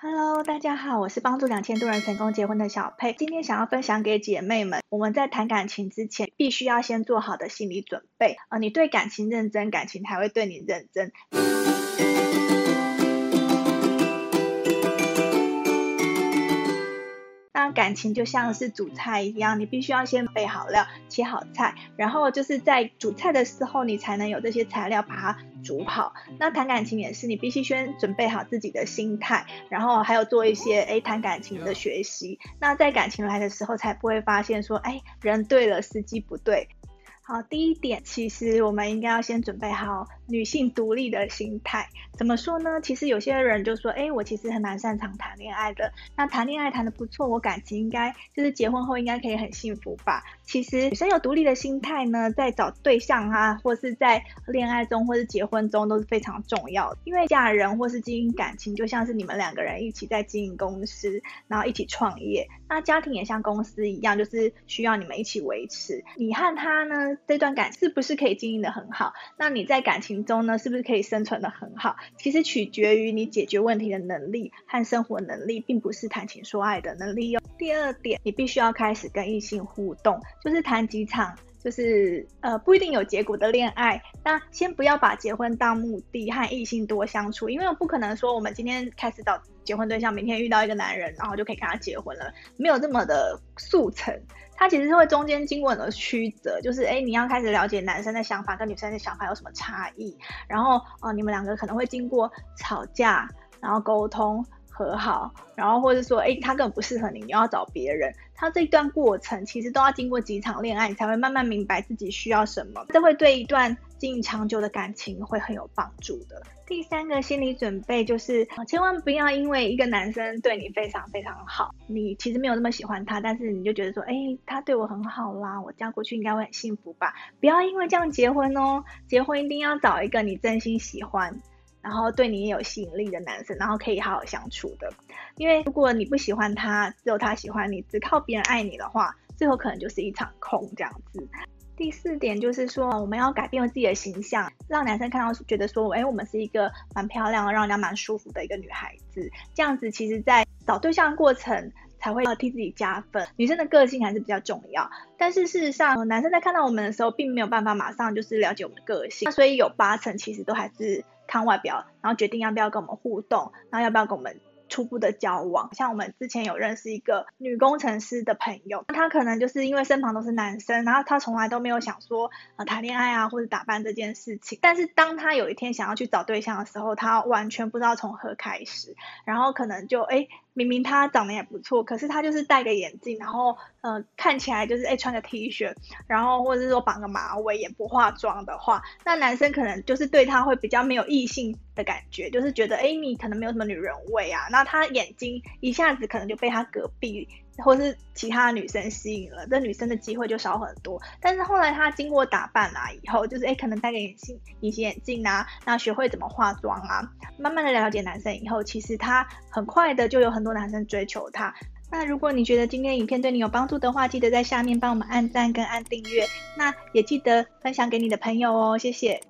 Hello，大家好，我是帮助两千多人成功结婚的小佩。今天想要分享给姐妹们，我们在谈感情之前，必须要先做好的心理准备啊！你对感情认真，感情才会对你认真。感情就像是煮菜一样，你必须要先备好料，切好菜，然后就是在煮菜的时候，你才能有这些材料把它煮好。那谈感情也是，你必须先准备好自己的心态，然后还有做一些哎谈感情的学习。那在感情来的时候，才不会发现说，哎，人对了，时机不对。好，第一点，其实我们应该要先准备好女性独立的心态。怎么说呢？其实有些人就说，哎，我其实很蛮擅长谈恋爱的。那谈恋爱谈得不错，我感情应该就是结婚后应该可以很幸福吧？其实女生有独立的心态呢，在找对象啊，或是在恋爱中或是结婚中都是非常重要的。因为嫁人或是经营感情，就像是你们两个人一起在经营公司，然后一起创业。那家庭也像公司一样，就是需要你们一起维持。你和他呢？这段感情是不是可以经营的很好？那你在感情中呢，是不是可以生存的很好？其实取决于你解决问题的能力和生活能力，并不是谈情说爱的能力哟。第二点，你必须要开始跟异性互动，就是谈几场，就是呃不一定有结果的恋爱。那先不要把结婚当目的，和异性多相处，因为不可能说我们今天开始找结婚对象，明天遇到一个男人，然后就可以跟他结婚了，没有这么的速成。他其实是会中间经过很多曲折，就是哎，你要开始了解男生的想法跟女生的想法有什么差异，然后呃，你们两个可能会经过吵架，然后沟通和好，然后或者说哎，他根本不适合你，你要找别人。他这一段过程其实都要经过几场恋爱，你才会慢慢明白自己需要什么，这会对一段经营长久的感情会很有帮助的。第三个心理准备就是，千万不要因为一个男生对你非常非常好，你其实没有那么喜欢他，但是你就觉得说，哎，他对我很好啦，我嫁过去应该会很幸福吧？不要因为这样结婚哦，结婚一定要找一个你真心喜欢，然后对你也有吸引力的男生，然后可以好好相处的。因为如果你不喜欢他，只有他喜欢你，只靠别人爱你的话，最后可能就是一场空这样子。第四点就是说，我们要改变自己的形象，让男生看到觉得说，哎，我们是一个蛮漂亮、让人家蛮舒服的一个女孩子。这样子，其实在找对象过程才会要替自己加分。女生的个性还是比较重要，但是事实上，男生在看到我们的时候，并没有办法马上就是了解我们的个性，所以有八成其实都还是看外表，然后决定要不要跟我们互动，然后要不要跟我们。初步的交往，像我们之前有认识一个女工程师的朋友，她可能就是因为身旁都是男生，然后她从来都没有想说呃谈恋爱啊或者打扮这件事情。但是当她有一天想要去找对象的时候，她完全不知道从何开始，然后可能就哎。明明他长得也不错，可是他就是戴个眼镜，然后呃看起来就是哎穿个 T 恤，然后或者是说绑个马尾，也不化妆的话，那男生可能就是对他会比较没有异性的感觉，就是觉得哎你可能没有什么女人味啊，那他眼睛一下子可能就被他隔壁。或是其他女生吸引了，这女生的机会就少很多。但是后来她经过打扮啊，以后就是哎，可能戴个眼镜、隐形眼镜啊，那学会怎么化妆啊，慢慢的了解男生以后，其实他很快的就有很多男生追求他。那如果你觉得今天影片对你有帮助的话，记得在下面帮我们按赞跟按订阅，那也记得分享给你的朋友哦，谢谢。